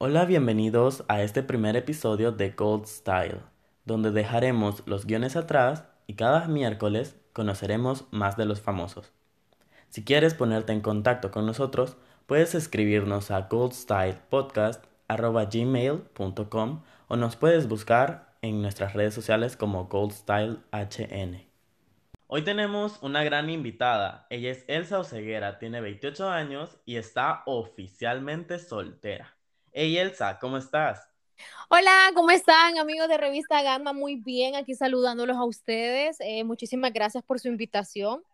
Hola, bienvenidos a este primer episodio de Gold Style, donde dejaremos los guiones atrás y cada miércoles conoceremos más de los famosos. Si quieres ponerte en contacto con nosotros, puedes escribirnos a goldstylepodcast.gmail.com o nos puedes buscar en nuestras redes sociales como GoldStyleHN. Hoy tenemos una gran invitada. Ella es Elsa Oceguera, tiene 28 años y está oficialmente soltera. Hey Elsa, ¿cómo estás? Hola, ¿cómo están amigos de Revista Gama? Muy bien, aquí saludándolos a ustedes. Eh, muchísimas gracias por su invitación.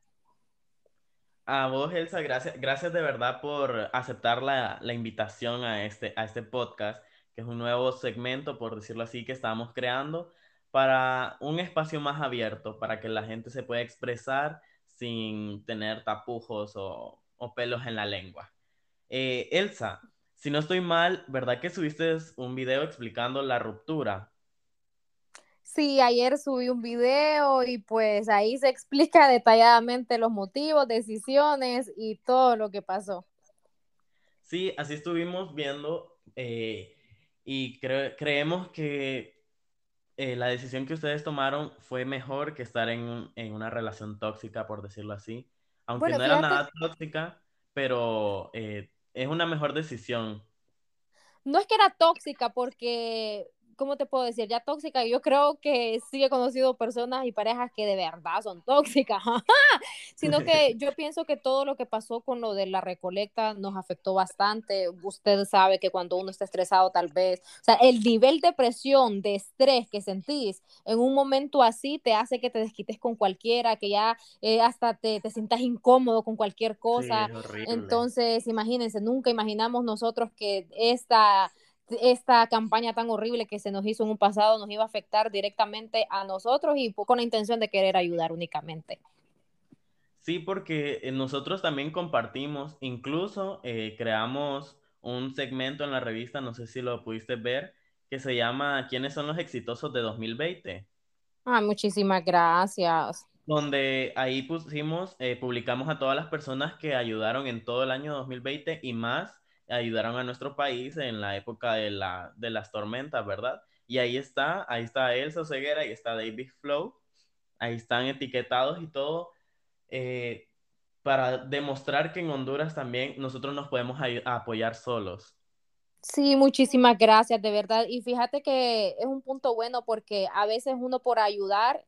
A vos, Elsa, gracias, gracias de verdad por aceptar la, la invitación a este, a este podcast, que es un nuevo segmento, por decirlo así, que estamos creando para un espacio más abierto, para que la gente se pueda expresar sin tener tapujos o, pelos en la lengua. Eh, Elsa, si no estoy mal, ¿verdad que subiste un video explicando la ruptura? Sí, ayer subí un video y pues ahí se explica detalladamente los motivos, decisiones y todo lo que pasó. Sí, así estuvimos viendo eh, y creemos que eh, la decisión que ustedes tomaron fue mejor que estar en, una relación tóxica, por decirlo así. Aunque no era nada tóxica, pero eh, es una mejor decisión. No es que era tóxica, porque ¿cómo te puedo decir? Ya tóxica, yo creo que sí he conocido personas y parejas que de verdad son tóxicas, sino que yo pienso que todo lo que pasó con lo de la recolecta nos afectó bastante. Usted sabe que cuando uno está estresado tal vez, o sea, el nivel de presión, de estrés que sentís en un momento así te hace que te desquites con cualquiera, que ya eh, hasta te, te sientas incómodo con cualquier cosa. Entonces, imagínense, nunca imaginamos nosotros que esta esta campaña tan horrible que se nos hizo en un pasado nos iba a afectar directamente a nosotros y con la intención de querer ayudar únicamente. Sí, porque eh, nosotros también compartimos, incluso eh, creamos un segmento en la revista, no sé si lo pudiste ver, que se llama ¿Quiénes son los exitosos de 2020? Ah, muchísimas gracias. Donde ahí pusimos, eh, publicamos a todas las personas que ayudaron en todo el año 2020 y más ayudaron a nuestro país en la época de, la, de las tormentas, ¿verdad? Y ahí está, ahí está Elsa Ceguera, y está David Flow, ahí están etiquetados y todo, eh, para demostrar que en Honduras también nosotros nos podemos apoyar solos. Sí, muchísimas gracias, de verdad. Y fíjate que es un punto bueno porque a veces uno por ayudar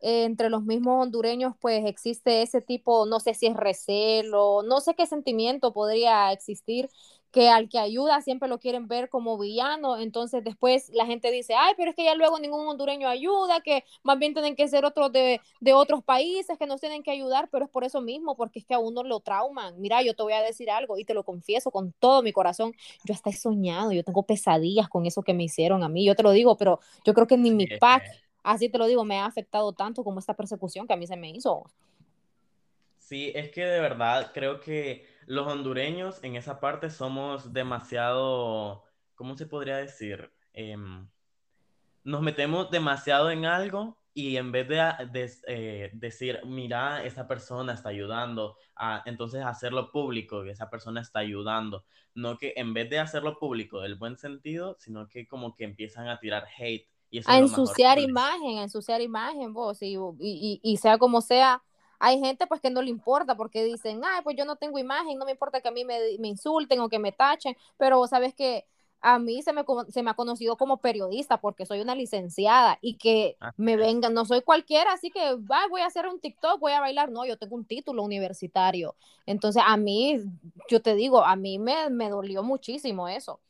eh, entre los mismos hondureños, pues existe ese tipo, no sé si es recelo, no sé qué sentimiento podría existir, que al que ayuda siempre lo quieren ver como villano, entonces después la gente dice, ay, pero es que ya luego ningún hondureño ayuda, que más bien tienen que ser otros de, de, otros países que nos tienen que ayudar, pero es por eso mismo, porque es que a uno lo trauman. Mira, yo te voy a decir algo y te lo confieso con todo mi corazón, yo hasta he soñado, yo tengo pesadillas con eso que me hicieron a mí, yo te lo digo, pero yo creo que ni mi pack, así te lo digo, me ha afectado tanto como esta persecución que a mí se me hizo. Sí, es que de verdad creo que los hondureños en esa parte somos demasiado, ¿cómo se podría decir? Em, nos metemos demasiado en algo y en vez de, eh, decir, mira, esa persona está ayudando, a, entonces hacerlo público, que esa persona está ayudando, no que en vez de hacerlo público del buen sentido, sino que como que empiezan a tirar hate. Y a ensuciar imagen, a ensuciar imagen, vos, y, y, y sea como sea, hay gente pues que no le importa porque dicen, ay, pues yo no tengo imagen, no me importa que a mí me, insulten o que me tachen, pero sabes que a mí se me, se me ha conocido como periodista porque soy una licenciada y que me vengan, no soy cualquiera, así que voy a hacer un TikTok, voy a bailar, no, yo tengo un título universitario. Entonces a mí, yo te digo, a mí me, me dolió muchísimo eso.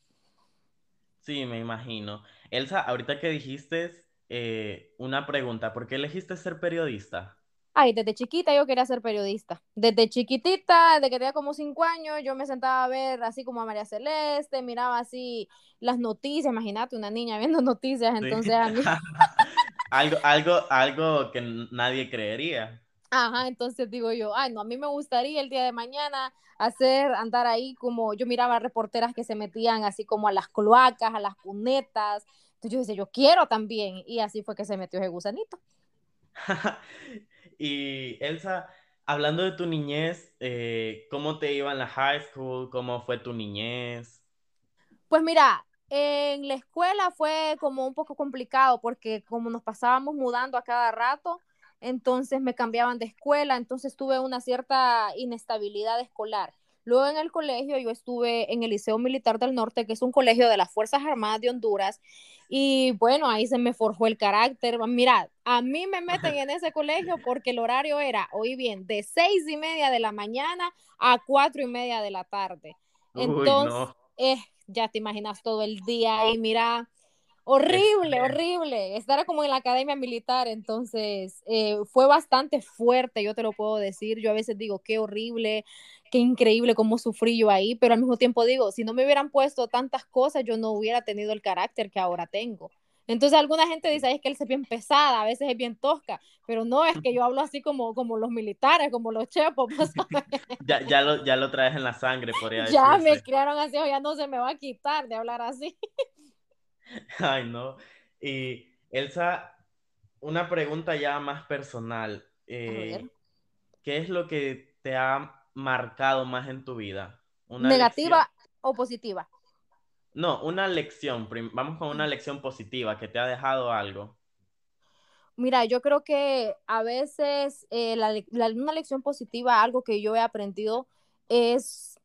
Sí, me imagino. Elsa, ahorita que dijiste eh, una pregunta, ¿por qué elegiste ser periodista? Ay, desde chiquita yo quería ser periodista. Desde chiquitita, desde que tenía como cinco años, yo me sentaba a ver así como a María Celeste, miraba así las noticias, imagínate una niña viendo noticias, entonces a mí... algo, algo, algo que nadie creería. Ajá, entonces digo yo, ay, no, a mí me gustaría el día de mañana hacer, andar ahí como, yo miraba reporteras que se metían así como a las cloacas, a las cunetas, entonces yo decía, yo quiero también, y así fue que se metió ese gusanito. Y Elsa, hablando de tu niñez, eh, ¿cómo te iba en la high school? ¿Cómo fue tu niñez? Pues mira, En la escuela fue como un poco complicado porque como nos pasábamos mudando a cada rato, entonces me cambiaban de escuela, entonces tuve una cierta inestabilidad escolar. Luego en el colegio yo estuve en el Liceo Militar del Norte, que es un colegio de las Fuerzas Armadas de Honduras, y bueno, ahí se me forjó el carácter. Mira, a mí me meten en ese colegio porque el horario era, oí bien, de seis y media de la mañana a cuatro y media de la tarde. Entonces, eh, ya te imaginas todo el día ahí, mira, Horrible, horrible. Estar como en la academia militar, entonces eh, fue bastante fuerte, yo te lo puedo decir. Yo a veces digo, qué horrible, qué increíble cómo sufrí yo ahí, pero al mismo tiempo digo, si no me hubieran puesto tantas cosas, yo no hubiera tenido el carácter que ahora tengo. Entonces alguna gente dice, es que él es bien pesada, a veces es bien tosca, pero no, es que yo hablo así como, como los militares, como los chepos. Pues, ya, ya, lo, ya lo traes en la sangre, por ahí. Ya me criaron así, ya no se me va a quitar de hablar así. Ay, no. Y Elsa, una pregunta ya más personal. Eh, ¿Qué es lo que te ha marcado más en tu vida? ¿Negativa o positiva? No, una lección. Vamos con una lección positiva que te ha dejado algo. Mira, yo creo que a veces eh, una lección positiva, algo que yo he aprendido, es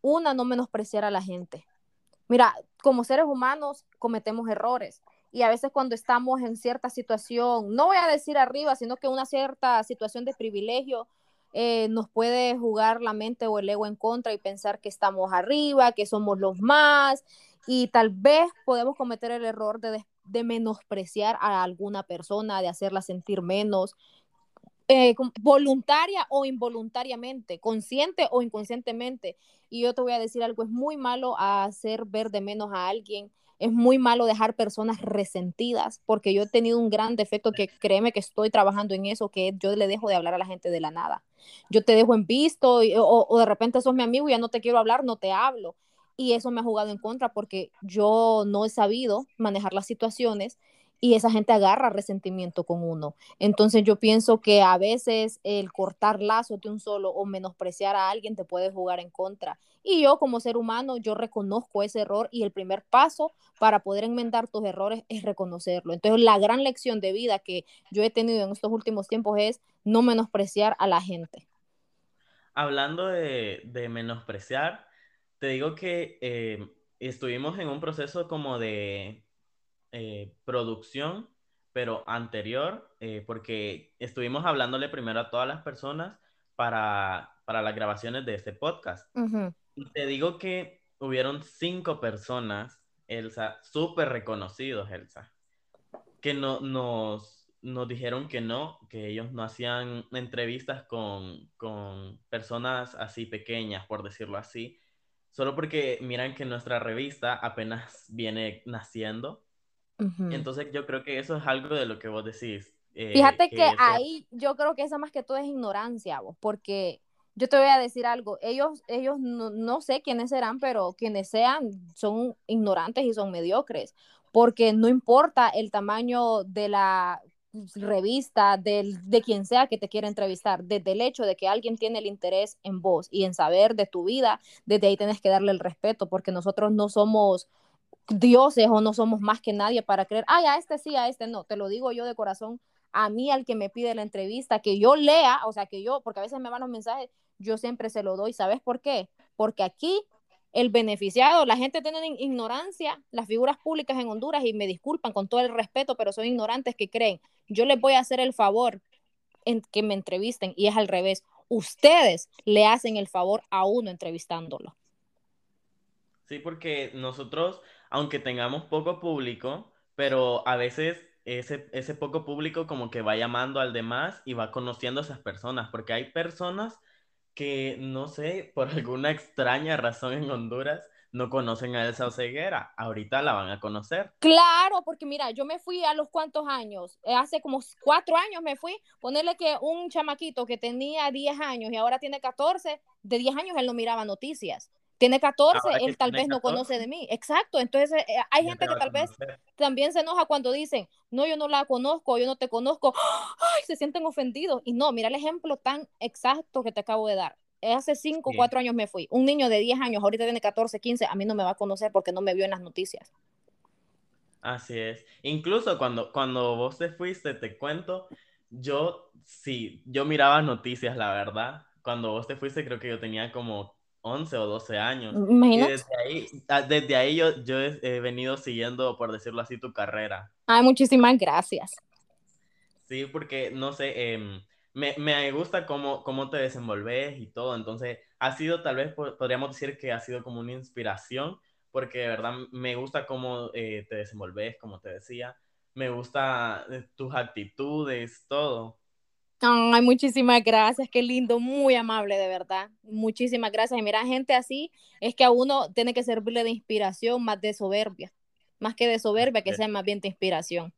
una, no menospreciar a la gente. Mira, como seres humanos cometemos errores y a veces cuando estamos en cierta situación, no voy a decir arriba, sino que una cierta situación de privilegio, eh, nos puede jugar la mente o el ego en contra y pensar que estamos arriba, que somos los más y tal vez podemos cometer el error de, de menospreciar a alguna persona, de hacerla sentir menos, eh, voluntaria o involuntariamente, consciente o inconscientemente. Y yo te voy a decir algo, es muy malo hacer ver de menos a alguien, es muy malo dejar personas resentidas, porque yo he tenido un gran defecto que créeme que estoy trabajando en eso, que yo le dejo de hablar a la gente de la nada. Yo te dejo en visto o, de repente sos mi amigo y ya no te quiero hablar, no te hablo. Y eso me ha jugado en contra porque yo no he sabido manejar las situaciones y esa gente agarra resentimiento con uno. Entonces yo pienso que a veces el cortar lazos de un solo o menospreciar a alguien te puede jugar en contra. Y yo como ser humano, yo reconozco ese error y el primer paso para poder enmendar tus errores es reconocerlo. Entonces la gran lección de vida que yo he tenido en estos últimos tiempos es no menospreciar a la gente. Hablando de, menospreciar, te digo que eh, estuvimos en un proceso como de eh, producción, pero anterior, eh, porque estuvimos hablándole primero a todas las personas para, para las grabaciones de este podcast. Y te digo que hubieron cinco personas, Elsa, súper reconocidos, Elsa, que no, nos, nos dijeron que no, que ellos no hacían entrevistas con, con personas así pequeñas, por decirlo así, solo porque miran que nuestra revista apenas viene naciendo entonces yo creo que eso es algo de lo que vos decís. Eh, Fíjate que, ahí yo creo que esa más que todo es ignorancia, vos, porque yo te voy a decir algo, ellos, ellos no, no, sé quiénes serán, pero quienes sean son ignorantes y son mediocres, porque no importa el tamaño de la revista, del, de quien sea que te quiera entrevistar, desde el hecho de que alguien tiene el interés en vos y en saber de tu vida, desde ahí tienes que darle el respeto, porque nosotros no somos dioses o no somos más que nadie para creer, ay, a este sí, a este no, te lo digo yo de corazón, a mí al que me pide la entrevista, que yo lea, o sea, que yo, porque a veces me van los mensajes, yo siempre se lo doy, ¿sabes por qué? Porque aquí el beneficiado, la gente tiene ignorancia, las figuras públicas en Honduras, y me disculpan con todo el respeto, pero son ignorantes que creen, yo les voy a hacer el favor en que me entrevisten, y es al revés, ustedes le hacen el favor a uno entrevistándolo. Sí, porque nosotros aunque tengamos poco público, pero a veces ese, ese poco público como que va llamando al demás y va conociendo a esas personas, porque hay personas que, no sé, por alguna extraña razón en Honduras, no conocen a Elsa Oseguera. Ahorita la van a conocer. Claro, porque mira, yo me fui a los cuantos años, eh, hace como cuatro años me fui, ponerle que un chamaquito que tenía 10 años y ahora tiene 14, de 10 años él no miraba noticias. Tiene 14, él tal vez no conoce de mí. Exacto, entonces eh, hay gente que tal vez también se enoja cuando dicen, no, yo no la conozco, yo no te conozco, ay, se sienten ofendidos. Y no, mira el ejemplo tan exacto que te acabo de dar. Hace 5 o 4 años me fui. Un niño de 10 años, ahorita tiene 14, 15, a mí no me va a conocer porque no me vio en las noticias. Así es. Incluso cuando, cuando vos te fuiste, te cuento, yo sí, yo miraba noticias, la verdad. Cuando vos te fuiste, creo que yo tenía como 11 o 12 años. Imagínate. Y desde ahí, ah, desde ahí yo, yo he, venido siguiendo, por decirlo así, tu carrera. Ay, muchísimas gracias. Sí, porque, no sé, em, me, me, gusta cómo, cómo te desenvolves y todo. Entonces, ha sido, tal vez podríamos decir que ha sido como una inspiración, porque de verdad me gusta cómo eh, te desenvolves, como te decía. Me gusta eh, tus actitudes, todo. Ay, muchísimas gracias, qué lindo, muy amable, de verdad. Muchísimas gracias. Y mira, gente así es que a uno tiene que servirle de inspiración más de soberbia, más que de soberbia, que sea más bien de inspiración.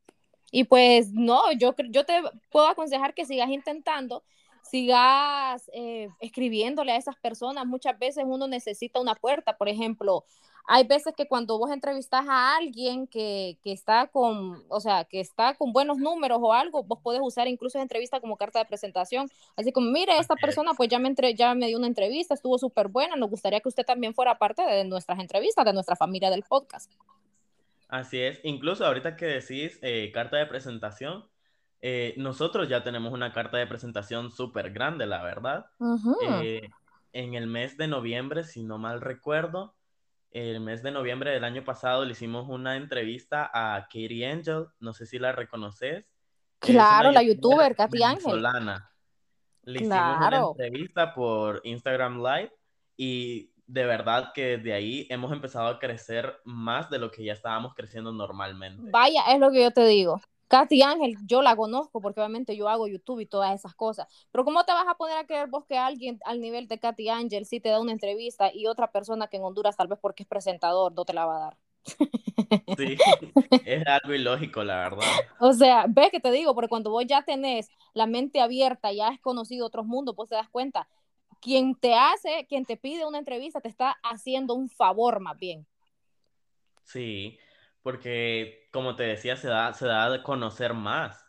Y pues no, yo, yo te puedo aconsejar que sigas intentando, sigas eh, escribiéndole a esas personas. Muchas veces uno necesita una puerta, por ejemplo, hay veces que cuando vos entrevistas a alguien que, que, está con, o sea, que está con buenos números o algo, vos podés usar incluso esa entrevista como carta de presentación. Así como, mire, esta persona pues ya me, entre, ya me dio una entrevista, estuvo súper buena, nos gustaría que usted también fuera parte de nuestras entrevistas, de nuestra familia del podcast. Así es, incluso ahorita que decís eh, carta de presentación, eh, nosotros ya tenemos una carta de presentación súper grande, la verdad. Eh, en el mes de noviembre, si no mal recuerdo, el mes de noviembre del año pasado le hicimos una entrevista a Katie Angel, no sé si la reconoces. Claro, la youtuber Katy Ángel. Le hicimos una entrevista por Instagram Live y de verdad que desde ahí hemos empezado a crecer más de lo que ya estábamos creciendo normalmente. Vaya, es lo que yo te digo. Katy Ángel, yo la conozco porque obviamente yo hago YouTube y todas esas cosas. Pero ¿cómo te vas a poner a creer vos que alguien al nivel de Katy Ángel sí te da una entrevista y otra persona que en Honduras tal vez porque es presentador no te la va a dar? Sí, es algo ilógico, la verdad. O sea, ves que te digo, porque cuando vos ya tenés la mente abierta, ya has conocido otros mundos, vos te das cuenta, quien te hace, quien te pide una entrevista, te está haciendo un favor más bien. Sí, porque como te decía, se da, se da a conocer más.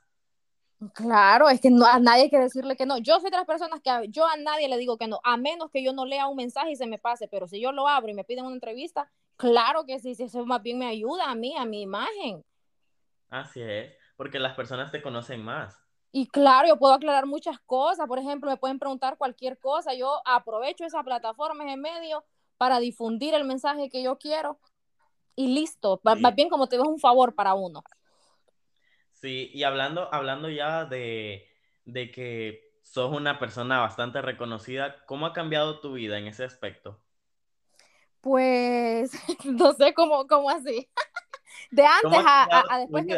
Claro, es que no, a nadie hay que decirle que no. Yo soy de las personas que yo a nadie le digo que no, a menos que yo no lea un mensaje y se me pase, pero si yo lo abro y me piden una entrevista, claro que sí, eso más bien me ayuda a mí, a mi imagen. Así es, porque las personas te conocen más. Y claro, yo puedo aclarar muchas cosas, por ejemplo, me pueden preguntar cualquier cosa, yo aprovecho esa plataforma, en medio, para difundir el mensaje que yo quiero y listo. Más bien como te ves un favor para uno. Sí, y hablando, hablando ya de, de que sos una persona bastante reconocida, ¿cómo ha cambiado tu vida en ese aspecto? Pues no sé cómo, cómo así. De antes a, después que...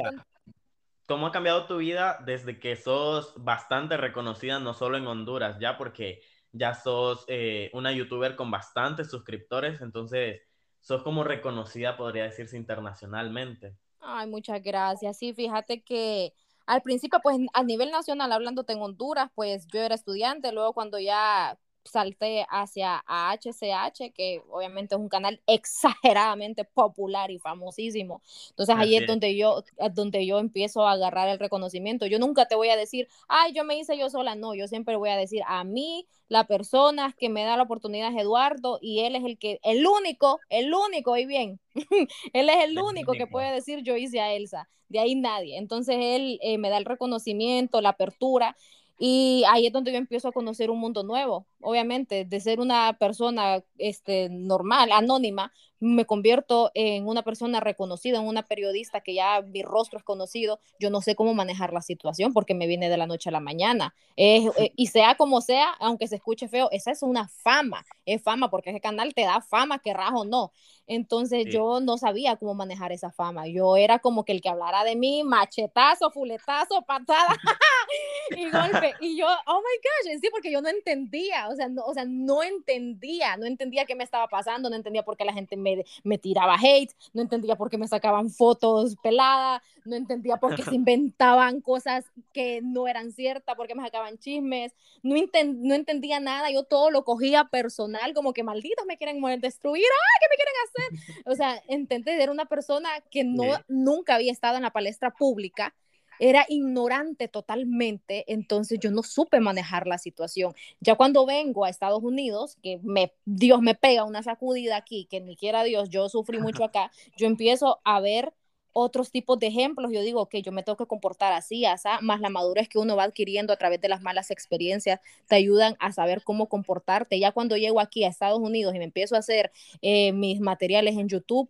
¿Cómo ha cambiado tu vida desde que sos bastante reconocida, no solo en Honduras, ya porque ya sos eh, una youtuber con bastantes suscriptores, entonces sos como reconocida, podría decirse, internacionalmente. Ay, muchas gracias. Sí, fíjate que al principio, pues a nivel nacional, hablándote en Honduras, pues yo era estudiante, luego cuando ya salté hacia HCH, que obviamente es un canal exageradamente popular y famosísimo. Entonces ahí es, donde yo donde yo empiezo a agarrar el reconocimiento. Yo nunca te voy a decir, "Ay, yo me hice yo sola", no, yo siempre voy a decir, "A mí la persona que me da la oportunidad es Eduardo y él es el que el único, el único y bien. él es el, único, que puede decir, "Yo hice a Elsa." De ahí nadie. Entonces él eh, me da el reconocimiento, la apertura y ahí es donde yo empiezo a conocer un mundo nuevo. Obviamente, de ser una persona este, normal, anónima, me convierto en una persona reconocida, en una periodista que ya mi rostro es conocido. Yo no sé cómo manejar la situación porque me viene de la noche a la mañana. Eh, y sea como sea, aunque se escuche feo, esa es una fama. Es fama porque ese canal te da fama, querrás o no. Entonces yo no sabía cómo manejar esa fama. Yo era como que el que hablara de mí, machetazo, fuletazo, patada y golpe. Y yo, oh my gosh, sí, porque yo no entendía, o sea, no, o sea, no entendía, no entendía qué me estaba pasando, no entendía por qué la gente me, me tiraba hate, no entendía por qué me sacaban fotos peladas, no entendía por qué se inventaban cosas que no eran ciertas, por qué me sacaban chismes, no, no entendía nada, yo todo lo cogía personal, como que malditos me quieren destruir, ¡ay, qué me quieren hacer! O sea, intenté ser una persona que no, nunca había estado en la palestra pública era ignorante totalmente, entonces yo no supe manejar la situación. Ya cuando vengo a Estados Unidos, que me, Dios me pega una sacudida aquí, que ni quiera Dios, yo sufrí mucho acá, yo empiezo a ver otros tipos de ejemplos, yo digo que yo me tengo que comportar así, así, más la madurez que uno va adquiriendo a través de las malas experiencias, te ayudan a saber cómo comportarte. Ya cuando llego aquí a Estados Unidos y me empiezo a hacer eh, mis materiales en YouTube,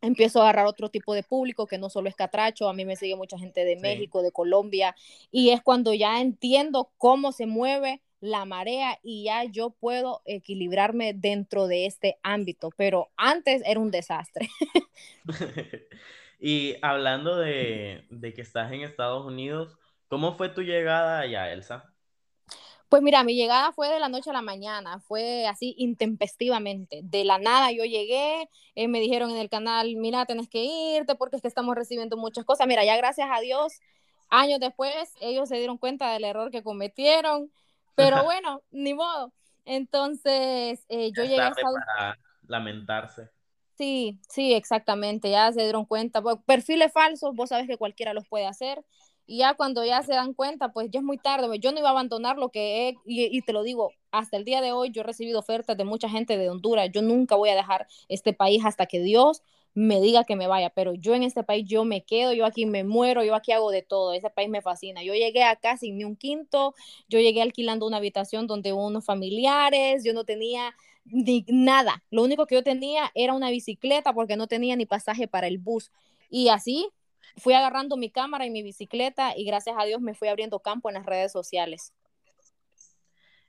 empiezo a agarrar otro tipo de público que no solo es catracho, a mí me sigue mucha gente de México, de Colombia, y es cuando ya entiendo cómo se mueve la marea y ya yo puedo equilibrarme dentro de este ámbito, pero antes era un desastre. y hablando de, de que estás en Estados Unidos, ¿cómo fue tu llegada allá, Elsa? Pues mira, mi llegada fue de la noche a la mañana, fue así intempestivamente. De la nada yo llegué, eh, me dijeron en el canal, mira, tenés que irte porque es que estamos recibiendo muchas cosas. Mira, ya gracias a Dios, años después ellos se dieron cuenta del error que cometieron, pero bueno, ni modo. Entonces, eh, yo llegué a para lamentarse. Sí, sí, exactamente, ya se dieron cuenta. Pues, perfiles falsos, vos sabes que cualquiera los puede hacer y ya cuando ya se dan cuenta, pues ya es muy tarde. Yo no iba a abandonar lo que he, y, te lo digo, hasta el día de hoy yo he recibido ofertas de mucha gente de Honduras. Yo nunca voy a dejar este país hasta que Dios me diga que me vaya, pero yo en este país yo me quedo, yo aquí me muero, yo aquí hago de todo, ese país me fascina. Yo llegué acá sin ni un quinto, yo llegué alquilando una habitación donde unos familiares, yo no tenía ni nada, lo único que yo tenía era una bicicleta porque no tenía ni pasaje para el bus. Y así fui agarrando mi cámara y mi bicicleta y gracias a Dios me fui abriendo campo en las redes sociales.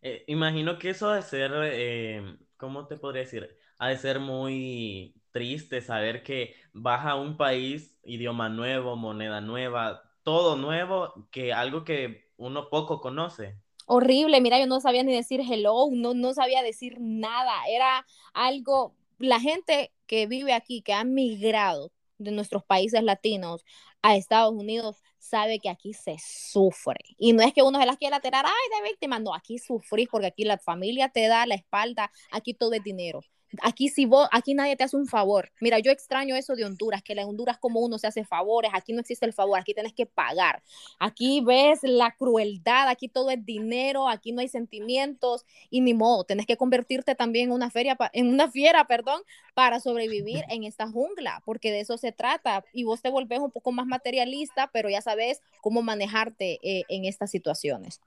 Eh, imagino que eso de ser, eh, ¿cómo te podría decir? Ha de ser muy triste saber que vas a un país, idioma nuevo, moneda nueva, todo nuevo, que algo que uno poco conoce. Horrible, mira, yo no sabía ni decir hello, no, no sabía decir nada, era algo, la gente que vive aquí, que ha migrado, de nuestros países latinos a Estados Unidos sabe que aquí se sufre. Y no es que uno se las quiera tirar, ay, de víctima, no, aquí sufrís porque aquí la familia te da la espalda, aquí todo es dinero. Aquí si vos, aquí nadie te hace un favor. Mira, yo extraño eso de Honduras, que en Honduras como uno se hace favores, aquí no existe el favor, aquí tienes que pagar. Aquí ves la crueldad, aquí todo es dinero, aquí no hay sentimientos y ni modo, tienes que convertirte también en una feria en una fiera, perdón, para sobrevivir en esta jungla, porque de eso se trata y vos te volvés un poco más materialista, pero ya sabes cómo manejarte eh, en estas situaciones.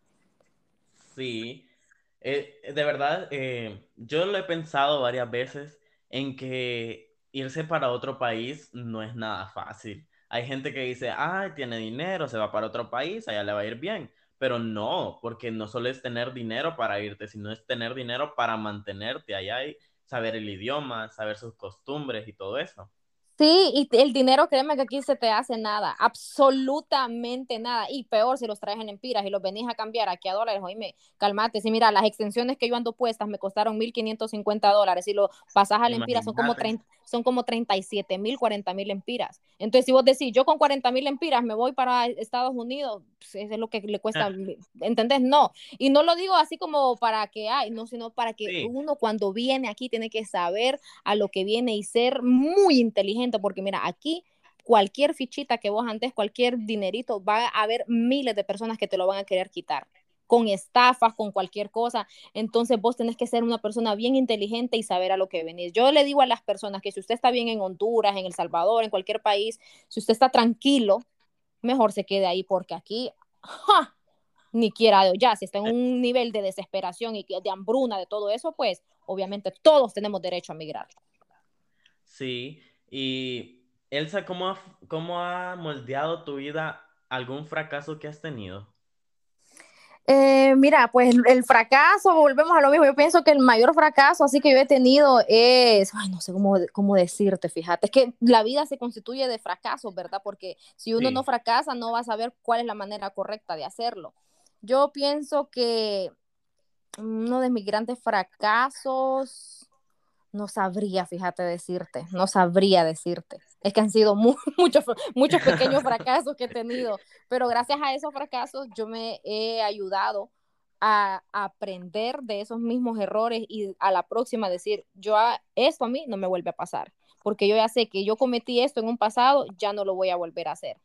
Sí, eh, de verdad, eh, yo lo he pensado varias veces en que irse para otro país no es nada fácil. Hay gente que dice, ay, tiene dinero, se va para otro país, allá le va a ir bien. Pero no, porque no solo es tener dinero para irte, sino es tener dinero para mantenerte allá y saber el idioma, saber sus costumbres y todo eso. Sí, y el dinero, créeme que aquí se te hace nada, absolutamente nada. Y peor si los traes en empiras y los venís a cambiar aquí a dólares, oíme, calmate. Si mira, las extensiones que yo ando puestas me costaron 1.550 dólares y lo pasas al empiras son como, 30, son como 37 mil, 40 mil empiras. Entonces, si vos decís, yo con 40 mil empiras me voy para Estados Unidos, pues eso es lo que le cuesta, ¿entendés? No. Y no lo digo así como para que, hay, no, sino para que uno cuando viene aquí tiene que saber a lo que viene y ser muy inteligente porque mira, aquí cualquier fichita que vos antes, cualquier dinerito, va a haber miles de personas que te lo van a querer quitar con estafas, con cualquier cosa. Entonces vos tenés que ser una persona bien inteligente y saber a lo que venís. Yo le digo a las personas que si usted está bien en Honduras, en El Salvador, en cualquier país, si usted está tranquilo, mejor se quede ahí porque aquí, ni quiera ya, si está en un nivel de desesperación y de hambruna, de todo eso, pues obviamente todos tenemos derecho a migrar. Sí, y Elsa, ¿cómo ha, cómo ha moldeado tu vida algún fracaso que has tenido? Eh, mira, pues el fracaso, volvemos a lo mismo. Yo pienso que el mayor fracaso así que yo he tenido es, ay, no sé cómo, cómo decirte, fíjate, es que la vida se constituye de fracasos, ¿verdad? Porque si uno no fracasa, no va a saber cuál es la manera correcta de hacerlo. Yo pienso que uno de mis grandes fracasos, no sabría, fíjate, decirte, no sabría decirte. Es que han sido muchos, muchos pequeños fracasos que he tenido, pero gracias a esos fracasos yo me he ayudado a, aprender de esos mismos errores y a la próxima decir, yo a, esto a mí no me vuelve a pasar, porque yo ya sé que yo cometí esto en un pasado, ya no lo voy a volver a hacer.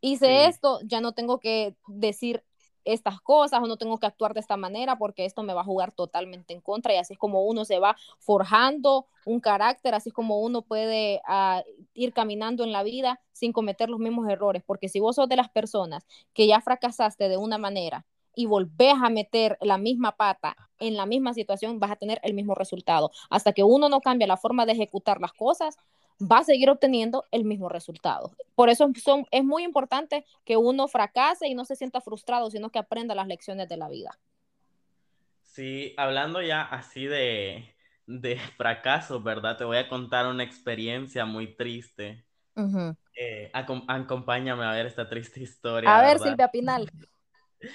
hice Sí. esto, ya no tengo que decir estas cosas o no tengo que actuar de esta manera porque esto me va a jugar totalmente en contra y así es como uno se va forjando un carácter, así es como uno puede uh, ir caminando en la vida sin cometer los mismos errores, porque si vos sos de las personas que ya fracasaste de una manera y volvés a meter la misma pata en la misma situación, vas a tener el mismo resultado. Hasta que uno no cambia la forma de ejecutar las cosas, va a seguir obteniendo el mismo resultado. Por eso son, es muy importante que uno fracase y no se sienta frustrado, sino que aprenda las lecciones de la vida. Sí, hablando ya así de, de fracasos, ¿verdad? Te voy a contar una experiencia muy triste. Uh -huh. eh, acom acompáñame a ver esta triste historia. A ver, ¿verdad? Silvia Pinal.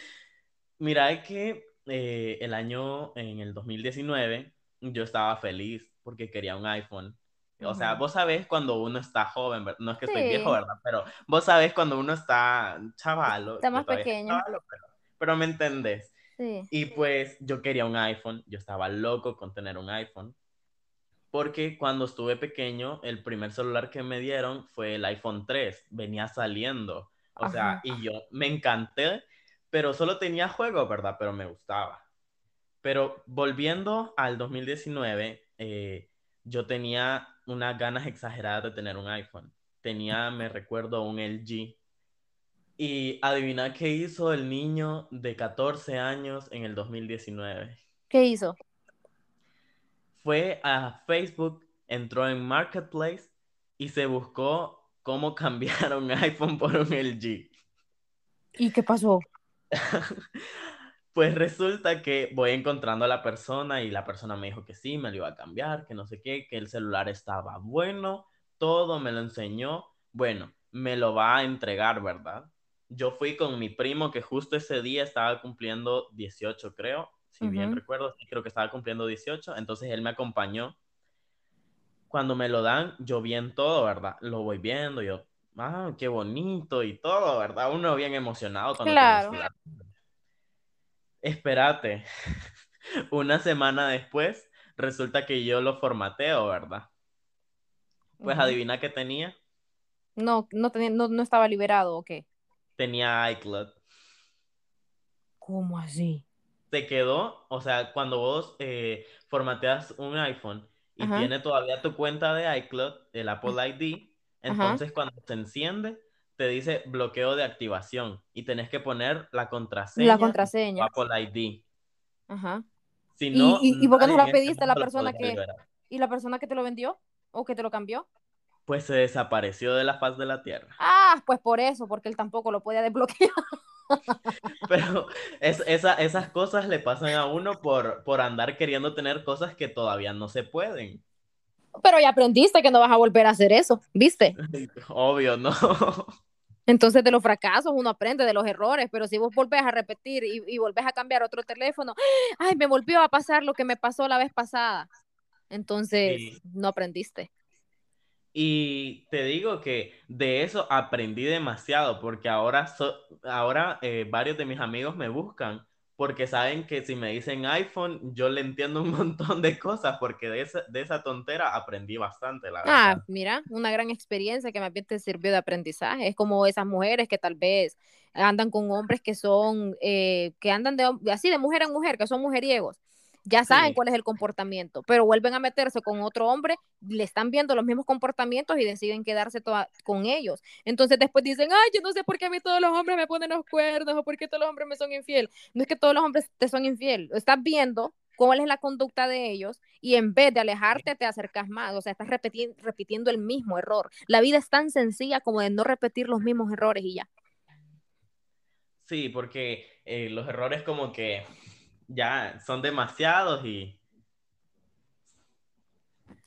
Mira, es que eh, el año, en el 2019, yo estaba feliz porque quería un iPhone. O sea, vos sabés cuando uno está joven, no es que estoy Sí. viejo, ¿verdad? Pero vos sabés cuando uno está chavalo. Está más pequeño. chavalo, pero, pero me entendés. Sí. Y pues yo quería un iPhone, yo estaba loco con tener un iPhone. Porque cuando estuve pequeño, el primer celular que me dieron fue el iPhone 3, venía saliendo. O sea, Ajá. y yo me encanté, pero solo tenía juego, ¿verdad? Pero me gustaba. Pero volviendo al 2019, eh, yo tenía unas ganas exageradas de tener un iPhone. Tenía, me recuerdo, un LG. Y adivina qué hizo el niño de 14 años en el 2019. ¿Qué hizo? Fue a Facebook, entró en Marketplace y se buscó cómo cambiar un iPhone por un LG. ¿Y qué pasó? Pues resulta que voy encontrando a la persona y la persona me dijo que sí, me lo iba a cambiar, que no sé qué, que el celular estaba bueno, todo me lo enseñó. Bueno, me lo va a entregar, ¿verdad? Yo fui con mi primo que justo ese día estaba cumpliendo 18, creo, si uh -huh. bien recuerdo, creo que estaba cumpliendo 18, entonces él me acompañó. Cuando me lo dan, yo vi en todo, ¿verdad? Lo voy viendo, yo, ah, qué bonito y todo, ¿verdad? Uno bien emocionado cuando claro. Espérate, una semana después resulta que yo lo formateo, ¿verdad? Pues uh -huh. adivina qué tenía. No, no, tenía, no, no estaba liberado o qué. Tenía iCloud. ¿Cómo así? Se quedó, o sea, cuando vos eh, formateas un iPhone y Ajá. tiene todavía tu cuenta de iCloud, el Apple ID, entonces Ajá. cuando se enciende, te dice bloqueo de activación y tenés que poner la contraseña. La contraseña. Apple ID. Ajá. Si no, ¿Y, y, y por qué no la este pediste a la persona que... liberar. ¿Y la persona que te lo vendió? ¿O que te lo cambió? Pues se desapareció de la faz de la tierra. Ah, pues por eso, porque él tampoco lo podía desbloquear. Pero es, esa, esas cosas le pasan a uno por, por andar queriendo tener cosas que todavía no se pueden. Pero ya aprendiste que no vas a volver a hacer eso, ¿viste? Obvio, ¿no? Entonces de los fracasos uno aprende de los errores, pero si vos volvés a repetir y, y volvés a cambiar otro teléfono, ay, me volvió a pasar lo que me pasó la vez pasada. Entonces Sí. no aprendiste. Y te digo que de eso aprendí demasiado, porque ahora, so- ahora eh, varios de mis amigos me buscan, porque saben que si me dicen iPhone, yo le entiendo un montón de cosas, porque de esa, de esa tontera aprendí bastante, la Ah, verdad. mira, una gran experiencia que más bien te sirvió de aprendizaje. Es como esas mujeres que tal vez andan con hombres que son, eh, que andan de, así de mujer en mujer, que son mujeriegos. Ya saben Sí. cuál es el comportamiento, pero vuelven a meterse con otro hombre, le están viendo los mismos comportamientos y deciden quedarse toda- con ellos. Entonces después dicen, ay, yo no sé por qué a mí todos los hombres me ponen los cuernos o por qué todos los hombres me son infiel. No es que todos los hombres te son infiel, estás viendo cuál es la conducta de ellos y en vez de alejarte te acercas más, o sea, estás repeti- repitiendo el mismo error. La vida es tan sencilla como de no repetir los mismos errores y ya. Sí, porque eh, los errores como que ya son demasiados y...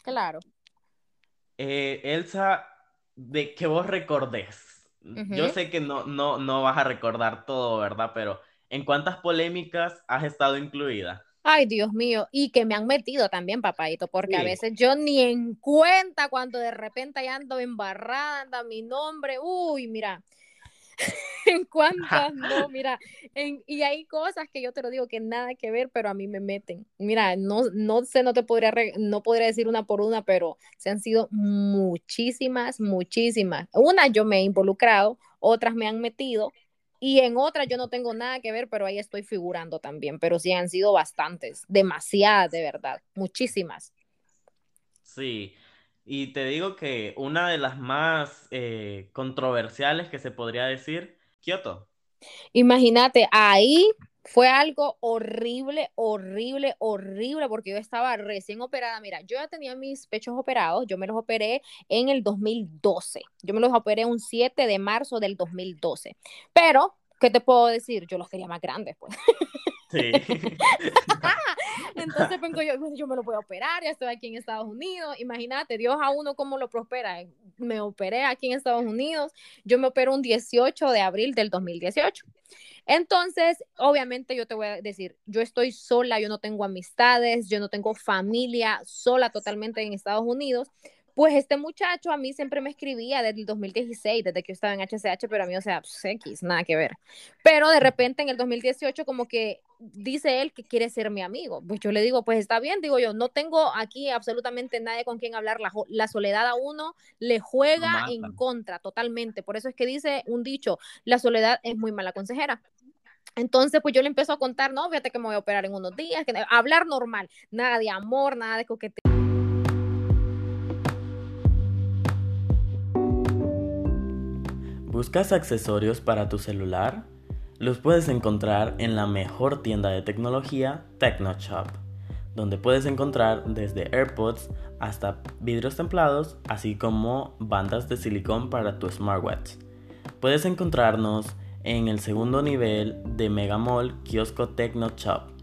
Claro. Eh, Elsa, de que vos recordés. Yo sé que no, no, no vas a recordar todo, ¿verdad? Pero ¿en cuántas polémicas has estado incluida? Ay, Dios mío, y que me han metido también, papadito, porque a veces yo ni en cuenta cuando de repente ya ando embarrada, anda mi nombre, uy, mira, en cuántas no, mira, y hay cosas que yo te lo digo que nada que ver, pero a mí me meten. Mira, no, no sé, no te podría, no podría decir una por una, pero se han sido muchísimas, muchísimas. Una yo me he involucrado, otras me han metido, y en otras yo no tengo nada que ver, pero ahí estoy figurando también, pero sí han sido bastantes, demasiadas de verdad, muchísimas. Sí, y te digo que una de las más eh, controversiales que se podría decir, Kioto. Imagínate, ahí fue algo horrible, horrible, horrible, porque yo estaba recién operada. Mira, yo ya tenía mis pechos operados, yo me los operé en el 2012. Yo me los operé un 7 de marzo del 2012. Pero, ¿qué te puedo decir? Yo los quería más grandes, pues. Sí. Entonces vengo yo, yo me lo voy a operar, ya estoy aquí en Estados Unidos. Imagínate, Dios a uno cómo lo prospera. Me operé aquí en Estados Unidos. Yo me operé un 18 de abril del 2018. Entonces, obviamente yo te voy a decir, yo estoy sola, yo no tengo amistades, yo no tengo familia, sola totalmente en Estados Unidos. Pues este muchacho a mí siempre me escribía desde el 2016, desde que yo estaba en HCH, pero a mí, o sea, pues, X, nada que ver. Pero de repente en el 2018 como que dice él que quiere ser mi amigo. Pues yo le digo, pues está bien, digo yo, no tengo aquí absolutamente nadie con quien hablar. La, soledad a uno le juega en contra totalmente. Por eso es que dice un dicho, la soledad es muy mala consejera. Entonces, pues yo le empiezo a contar, no, fíjate que me voy a operar en unos días, que hablar normal, nada de amor, nada de coqueteo. ¿Buscas accesorios para tu celular? Los puedes encontrar en la mejor tienda de tecnología, TechnoShop, donde puedes encontrar desde AirPods hasta vidrios templados, así como bandas de silicón para tu smartwatch. Puedes encontrarnos en el segundo nivel de Megamall Kiosco TechnoShop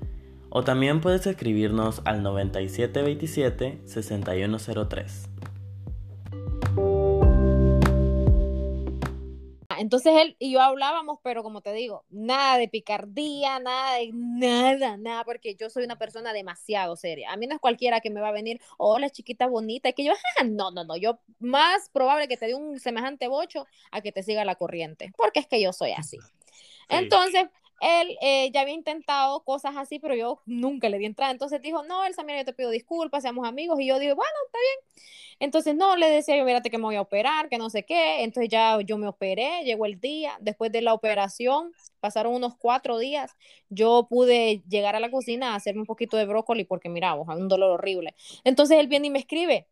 o también puedes escribirnos al 9727 6103. Entonces él y yo hablábamos, pero como te digo, nada de picardía, nada de nada, nada, porque yo soy una persona demasiado seria. A mí no es cualquiera que me va a venir, hola chiquita bonita, y que yo, no, no, no, yo más probable que te dé un semejante bocho a que te siga la corriente, porque es que yo soy así. Entonces, él eh, ya había intentado cosas así, pero yo nunca le di entrada. Entonces dijo, no, Elsa, mira, yo te pido disculpas, seamos amigos. Y yo dije, bueno, está bien. Entonces, no, le decía yo, mírate que me voy a operar, que no sé qué. Entonces ya yo me operé, llegó el día. Después de la operación, pasaron unos cuatro días. Yo pude llegar a la cocina a hacerme un poquito de brócoli porque, mira, un dolor horrible. Entonces él viene y me escribe,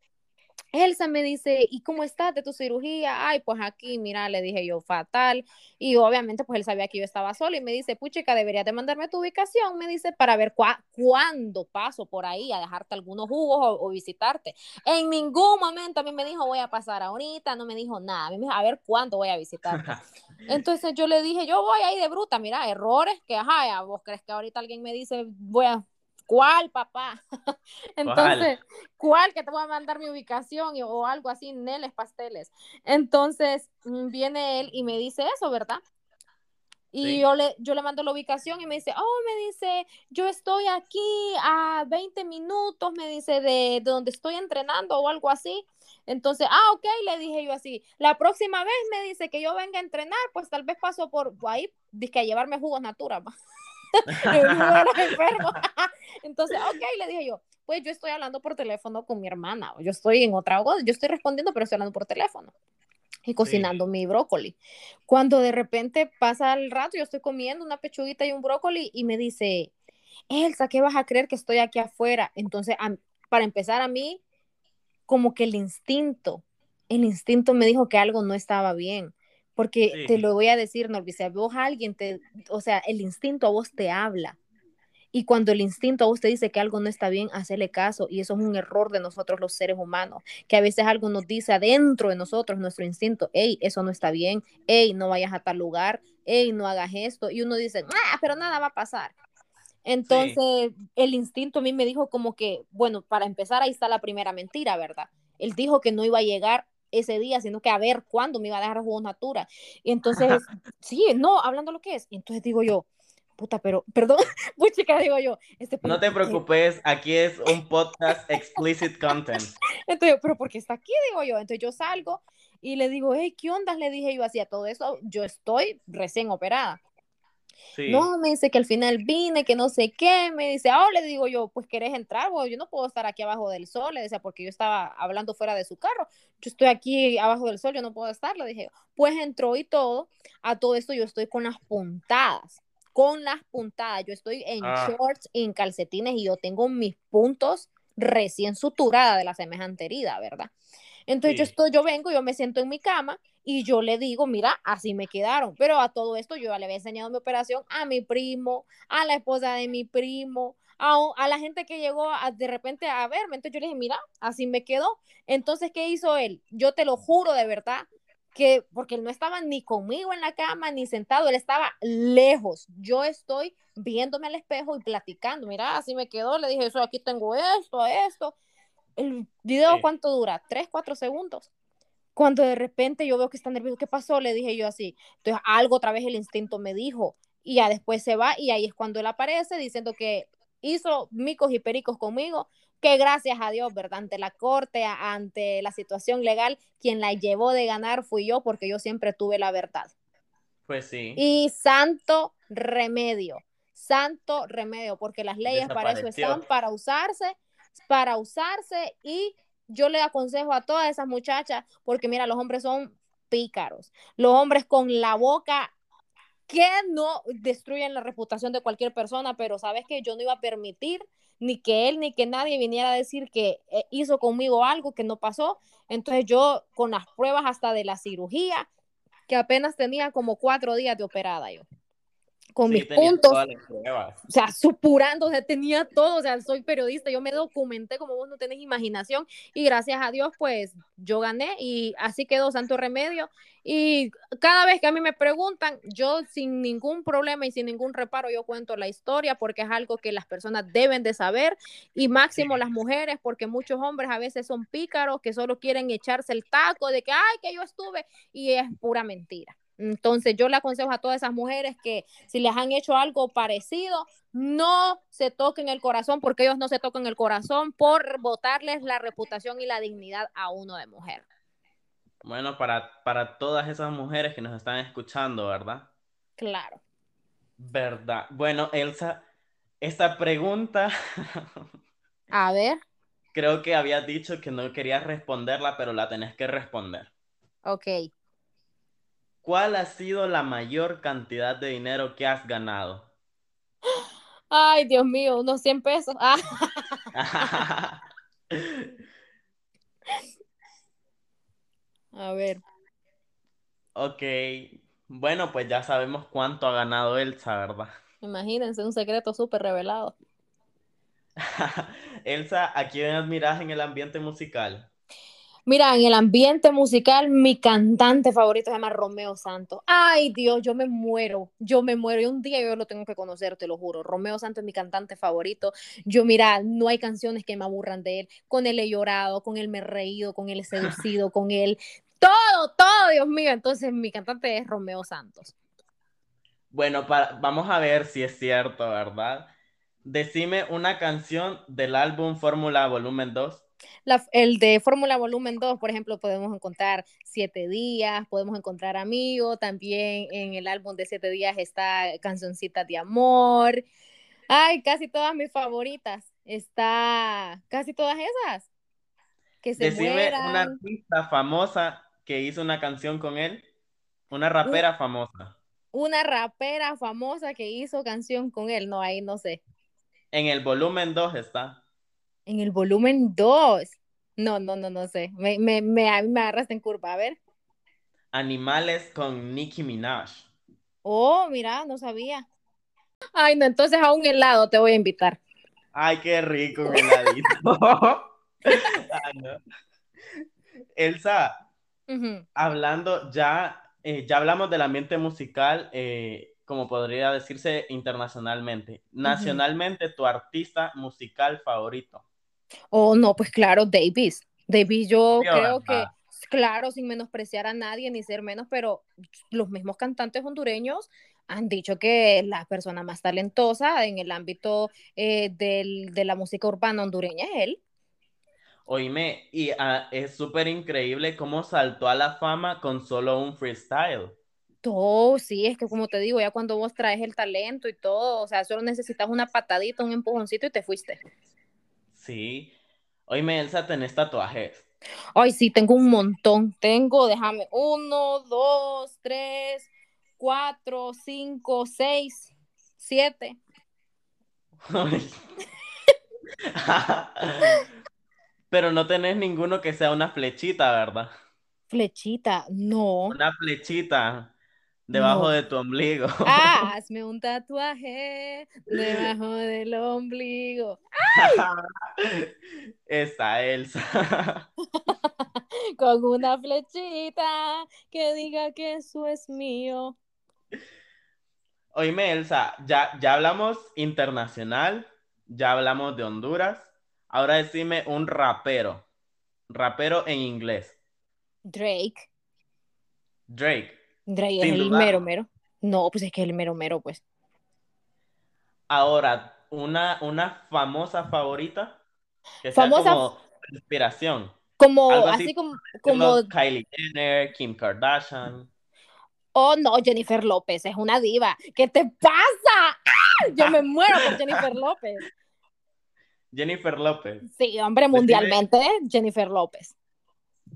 Elsa me dice, ¿y cómo estás de tu cirugía? Ay, pues aquí, mira, le dije yo, fatal. Y obviamente, pues él sabía que yo estaba sola y me dice, puchica, deberías de mandarme tu ubicación, me dice, para ver cuándo paso por ahí a dejarte algunos jugos o, visitarte. En ningún momento a mí me dijo, voy a pasar ahorita, no me dijo nada. A mí me dijo, a ver cuándo voy a visitarte. Entonces yo le dije, yo voy ahí de bruta, mira, errores que, ajá, vos crees que ahorita alguien me dice, voy a ¿Cuál, papá? Entonces, ¿cuál? que te voy a mandar mi ubicación o algo así, Neles Pasteles? Entonces, mm, viene él y me dice eso, ¿verdad? Y yo, le, yo le mando la ubicación y me dice, oh, me dice, yo estoy aquí a 20 minutos, me dice, de, donde estoy entrenando o algo así. Entonces, ah, ok, le dije yo así, la próxima vez me dice que yo venga a entrenar, pues tal vez paso por ahí, dice a llevarme jugos naturales. Entonces, ok, le dije yo, pues yo estoy hablando por teléfono con mi hermana, o yo estoy en otra yo estoy respondiendo, pero estoy hablando por teléfono y cocinando mi brócoli. Cuando de repente pasa el rato, yo estoy comiendo una pechuguita y un brócoli y me dice, Elsa, ¿qué vas a creer que estoy aquí afuera? Entonces, para empezar a mí, como que el instinto, el instinto me dijo que algo no estaba bien. Porque te lo voy a decir, Norby, vos alguien, te, o sea, el instinto a vos te habla. Y cuando el instinto a vos te dice que algo no está bien, hacele caso. Y eso es un error de nosotros los seres humanos, que a veces algo nos dice adentro de nosotros, nuestro instinto, hey, eso no está bien, hey, no vayas a tal lugar, hey, no hagas esto. Y uno dice, ah, pero nada va a pasar. Entonces, el instinto a mí me dijo como que, bueno, para empezar, ahí está la primera mentira, ¿verdad? Él dijo que no iba a llegar ese día, sino que a ver cuándo me iba a dejar jugo natura. Y entonces, sí, no, hablando lo que es. Y entonces digo yo, puta, pero, perdón, puchica, digo yo. Este, no te preocupes, aquí es un podcast explicit content. Entonces, pero ¿por qué está aquí? Digo yo. Entonces yo salgo y le digo, hey, ¿qué onda? Le dije yo hacía todo eso, yo estoy recién operada. No, me dice que al final vine, que no sé qué, me dice, ah, le digo yo, pues querés entrar, yo no puedo estar aquí abajo del sol, le decía, porque yo estaba hablando fuera de su carro, yo estoy aquí abajo del sol, yo no puedo estar, le dije, pues entró y todo, a todo esto yo estoy con las puntadas, con las puntadas, yo estoy en ah. shorts, en calcetines y yo tengo mis puntos recién suturada de la semejante herida, ¿verdad? Entonces yo, estoy, yo vengo, yo me siento en mi cama y yo le digo, mira, así me quedaron. Pero a todo esto yo ya le había enseñado mi operación a mi primo, a la esposa de mi primo, a, a la gente que llegó de repente a verme. Entonces yo le dije, mira, así me quedó. Entonces, ¿qué hizo él? Yo te lo juro de verdad que, porque él no estaba ni conmigo en la cama ni sentado, él estaba lejos. Yo estoy viéndome al espejo y platicando, mira, así me quedó. Le dije, eso aquí tengo esto, esto. El video, ¿cuánto dura? ¿Tres, cuatro segundos? Cuando de repente yo veo que está nervioso, ¿qué pasó? Le dije yo así. Entonces, algo otra vez el instinto me dijo. Y ya después se va y ahí es cuando él aparece diciendo que hizo micos y pericos conmigo, que gracias a Dios, ¿verdad? Ante la corte, ante la situación legal, quien la llevó de ganar fui yo porque yo siempre tuve la verdad. Pues sí. Y santo remedio, santo remedio, porque las leyes para eso están, para usarse para usarse y yo le aconsejo a todas esas muchachas, porque mira, los hombres son pícaros, los hombres con la boca que no destruyen la reputación de cualquier persona, pero sabes que yo no iba a permitir ni que él ni que nadie viniera a decir que eh, hizo conmigo algo que no pasó. Entonces yo con las pruebas hasta de la cirugía, que apenas tenía como cuatro días de operada yo con mis puntos, o sea, supurando, o sea, tenía todo, o sea, soy periodista, yo me documenté como vos no tenés imaginación y gracias a Dios, pues yo gané y así quedó Santo Remedio. Y cada vez que a mí me preguntan, yo sin ningún problema y sin ningún reparo, yo cuento la historia porque es algo que las personas deben de saber y máximo las mujeres, porque muchos hombres a veces son pícaros que solo quieren echarse el taco de que, ay, que yo estuve y es pura mentira. Entonces yo le aconsejo a todas esas mujeres que si les han hecho algo parecido, no se toquen el corazón porque ellos no se tocan el corazón por botarles la reputación y la dignidad a uno de mujer. Bueno, para, para todas esas mujeres que nos están escuchando, ¿verdad? Claro. ¿Verdad? Bueno, Elsa, esta pregunta... a ver. Creo que habías dicho que no querías responderla, pero la tenés que responder. Ok. ¿Cuál ha sido la mayor cantidad de dinero que has ganado? Ay, Dios mío, unos 100 pesos. Ah. A ver. Ok. Bueno, pues ya sabemos cuánto ha ganado Elsa, ¿verdad? Imagínense, un secreto súper revelado. Elsa, ¿a quién admiras en el ambiente musical? Mira, en el ambiente musical, mi cantante favorito se llama Romeo Santos. Ay, Dios, yo me muero, yo me muero. Y un día yo lo tengo que conocer, te lo juro. Romeo Santos es mi cantante favorito. Yo, mira, no hay canciones que me aburran de él. Con él he llorado, con él me he reído, con él he seducido, con él. Todo, todo, Dios mío. Entonces, mi cantante es Romeo Santos. Bueno, vamos a ver si es cierto, ¿verdad? Decime una canción del álbum Fórmula Volumen 2 el de Fórmula Volumen 2, por ejemplo, podemos encontrar Siete Días, podemos encontrar Amigo, también en el álbum de Siete Días está Cancioncita de Amor. Ay, casi todas mis favoritas. Está casi todas esas. Que se Decime una artista famosa que hizo una canción con él. Una rapera famosa. Una rapera famosa que hizo canción con él. No, ahí no sé. En el volumen 2 está. En el volumen 2. No, no, no, no sé. Me, me, me, me agarraste en curva. A ver. Animales con Nicki Minaj. Oh, mira, no sabía. Ay, no, entonces a un helado te voy a invitar. Ay, qué rico un heladito. Elsa, hablando ya, eh, ya hablamos del ambiente musical, eh, como podría decirse internacionalmente. Nacionalmente, tu artista musical favorito. Oh, no, pues claro, Davis. Davis, yo creo que, claro, sin menospreciar a nadie ni ser menos, pero los mismos cantantes hondureños Han dicho que la persona más talentosa en el ámbito eh, del, de la música urbana hondureña es él. Oíme, y uh, es súper increíble cómo saltó a la fama con solo un freestyle. Todo, sí, es que como te digo, ya cuando vos traes el talento y todo, o sea, solo necesitas una patadita, un empujoncito y te fuiste. Sí. Oíme, Elsa, ¿tenés tatuajes? Ay, sí, tengo un montón. Tengo, déjame, uno, dos, tres, cuatro, cinco, seis, siete. Pero no tenés ninguno que sea una flechita, ¿verdad? Flechita, no. Una flechita debajo No. de tu ombligo. Ah, hazme un tatuaje debajo del ombligo. Está Elsa. Con una flechita que diga que eso es mío. Oíme, Elsa, ya, ya hablamos internacional, ya hablamos de Honduras. Ahora decime un rapero. Rapero en inglés. Drake. Drake. Drake es el mero mero. No, pues es que es el mero mero, pues. Ahora, una, una famosa favorita que sea Famosa- como inspiración. Como, Algo así, Como como, Kylie Jenner, Kim Kardashian. oh no, Jennifer López es una diva. ¿Qué te pasa? ¡Ah! Yo me muero por Jennifer López. Jennifer López. Sí, hombre, mundialmente, Jennifer López.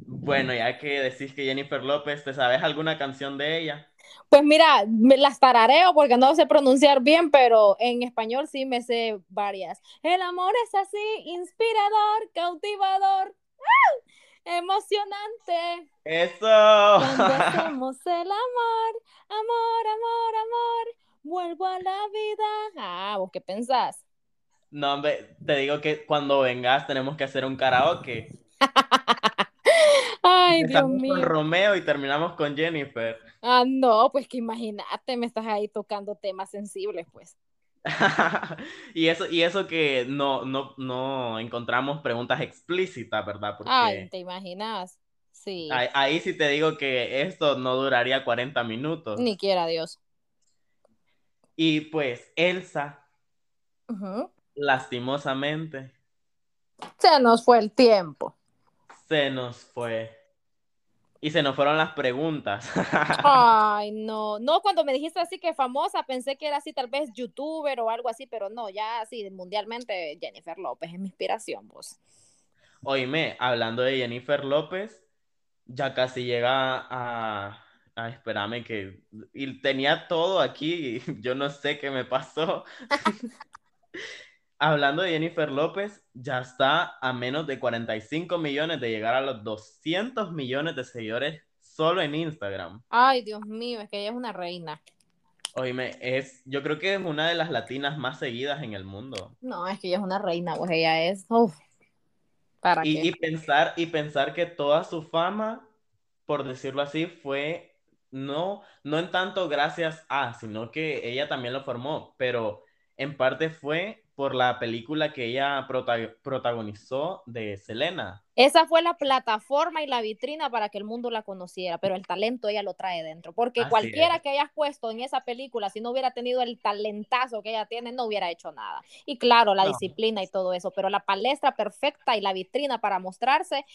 Bueno, ya que decís que Jennifer López, ¿te sabes alguna canción de ella? Pues mira, me las tarareo porque no sé pronunciar bien, pero en español sí me sé varias. El amor es así, inspirador, cautivador, ¡ah! emocionante. ¡Eso! Cuando hacemos el amor, amor, amor, amor, vuelvo a la vida. Ah, ¿vos qué pensás? No, hombre, te digo que cuando vengas tenemos que hacer un karaoke. Ay, Dios Empezamos con. Romeo y terminamos con Jennifer. Ah, no, pues que imagínate, me estás ahí tocando temas sensibles, pues. Y eso, y eso que no, no, no encontramos preguntas explícitas, ¿verdad? Porque Ay, ¿te imaginas? Sí, ahí, ahí sí te digo que esto no duraría 40 minutos. ni quiera Dios. Y pues Elsa, lastimosamente, Se nos fue el tiempo. se nos fue. Y se nos fueron las preguntas. Ay, no, no, cuando me dijiste así que famosa, pensé que era así tal vez youtuber o algo así, pero no, ya así mundialmente Jennifer López es mi inspiración, pues. Oíme, hablando de Jennifer López, ya casi llega a, a espérame que y tenía todo aquí, y yo no sé qué me pasó. Hablando de Jennifer López, ya está a menos de 45 millones de llegar a los 200 millones de seguidores solo en Instagram. Ay, Dios mío, es que ella es una reina. Oíme, es, yo creo que es una de las latinas más seguidas en el mundo. No, es que ella es una reina, pues ella es, uf, ¿para Y, qué? y pensar, y pensar que toda su fama, por decirlo así, fue no, no en tanto gracias a, sino que ella también lo formó, pero en parte fue por la película que ella prota- protagonizó de Selena. Esa fue la plataforma y la vitrina para que el mundo la conociera, pero el talento ella lo trae dentro, porque Así cualquiera es. que hayas puesto en esa película, si no hubiera tenido el talentazo que ella tiene, no hubiera hecho nada. Y claro, la No. disciplina y todo eso, pero la palestra perfecta y la vitrina para mostrarse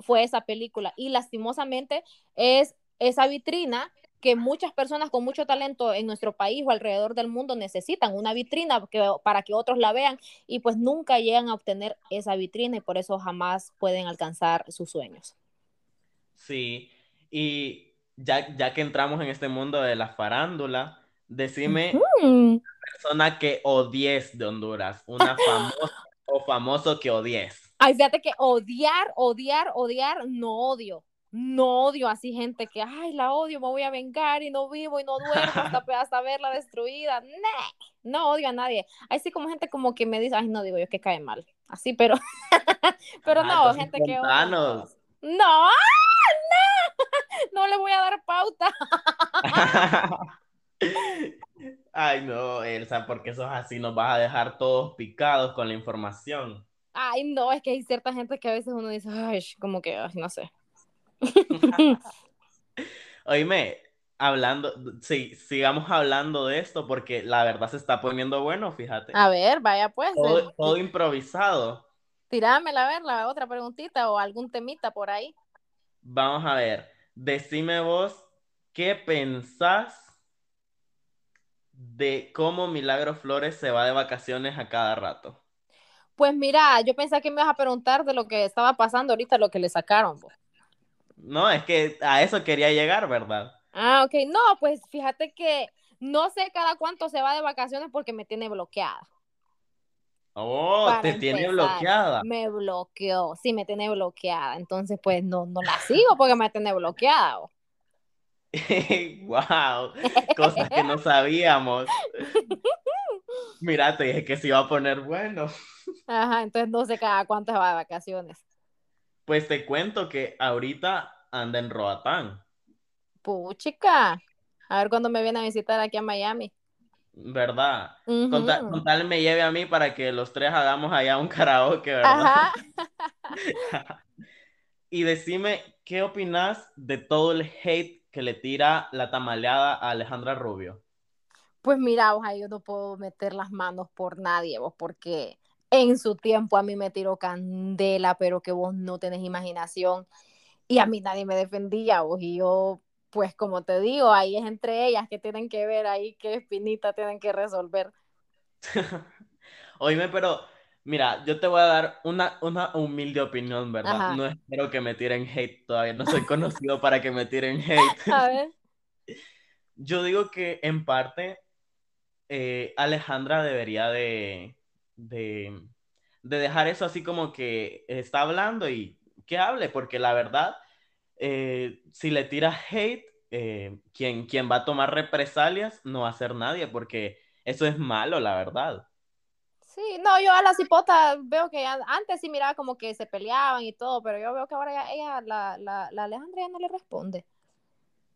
fue esa película. Y lastimosamente es esa vitrina que muchas personas con mucho talento en nuestro país o alrededor del mundo necesitan, una vitrina que, para que otros la vean y pues nunca llegan a obtener esa vitrina y por eso jamás pueden alcanzar sus sueños. Sí, y ya, ya que entramos en este mundo de la farándula, decime Mm, persona que odies de Honduras, una famosa o famoso que odies. Ay, fíjate que odiar, odiar, odiar, no odio. No odio así gente que, ay, la odio, me voy a vengar y no vivo y no duermo hasta, hasta verla destruida. No odio a nadie. Hay sí como gente como que me dice, ay, no digo yo que cae mal. Así, pero, pero no, gente que odio. No, no, no le voy a dar pauta. Ay, no, Elsa, porque sos así, nos vas a dejar todos picados con la información. Ay, no, es que hay cierta gente que a veces uno dice, ay, como que, ay, no sé. Oíme, hablando, sí, sigamos hablando de esto porque la verdad se está poniendo bueno, fíjate. A ver, vaya pues. Todo, eh, todo improvisado. Tirámela a ver la otra preguntita o algún temita por ahí. Vamos a ver, decime vos, ¿qué pensás de cómo Milagro Flores se va de vacaciones a cada rato? Pues mira, yo pensé que me ibas a preguntar de lo que estaba pasando ahorita, lo que le sacaron. vos. No, es que a eso quería llegar, ¿verdad? Ah, ok. No, pues fíjate que no sé cada cuánto se va de vacaciones porque me tiene bloqueada. Oh, Para te tiene bloqueada. Me bloqueó, sí, me tiene bloqueada. Entonces, pues no, no la sigo porque me tiene bloqueada. wow, cosas que no sabíamos. Mira, te dije que se iba a poner bueno. Ajá, entonces no sé cada cuánto se va de vacaciones. Pues te cuento que ahorita anda en Roatán, Puchica. A ver cuándo me viene a visitar aquí a Miami. ¿verdad? Ujú. Con, ta- con tal me lleve a mí para que los tres hagamos allá un karaoke, ¿verdad? Ajá. Y decime, ¿qué opinas de todo el hate que le tira la tamaleada a Alejandra Rubio? Pues mira, ahí yo no puedo meter las manos por nadie, vos, porque en su tiempo a mí me tiró candela, pero que vos no tenés imaginación. Y a mí nadie me defendía, vos, y yo, pues como te digo, ahí es entre ellas que tienen que ver ahí qué espinita tienen que resolver. Oíme, pero mira, yo te voy a dar una, una humilde opinión, ¿verdad? Ajá. No espero que me tiren hate todavía, no soy conocido para que me tiren hate. A ver. Yo digo que en parte eh, Alejandra debería de, de, de dejar eso así como que está hablando y que hable, porque la verdad, eh, si le tira hate, eh, quien, quien va a tomar represalias no va a ser nadie, porque eso es malo, la verdad. Sí, no, yo a la cipota veo que antes sí miraba como que se peleaban y todo, pero yo veo que ahora ya ella, la, la, la Alejandra ya no le responde.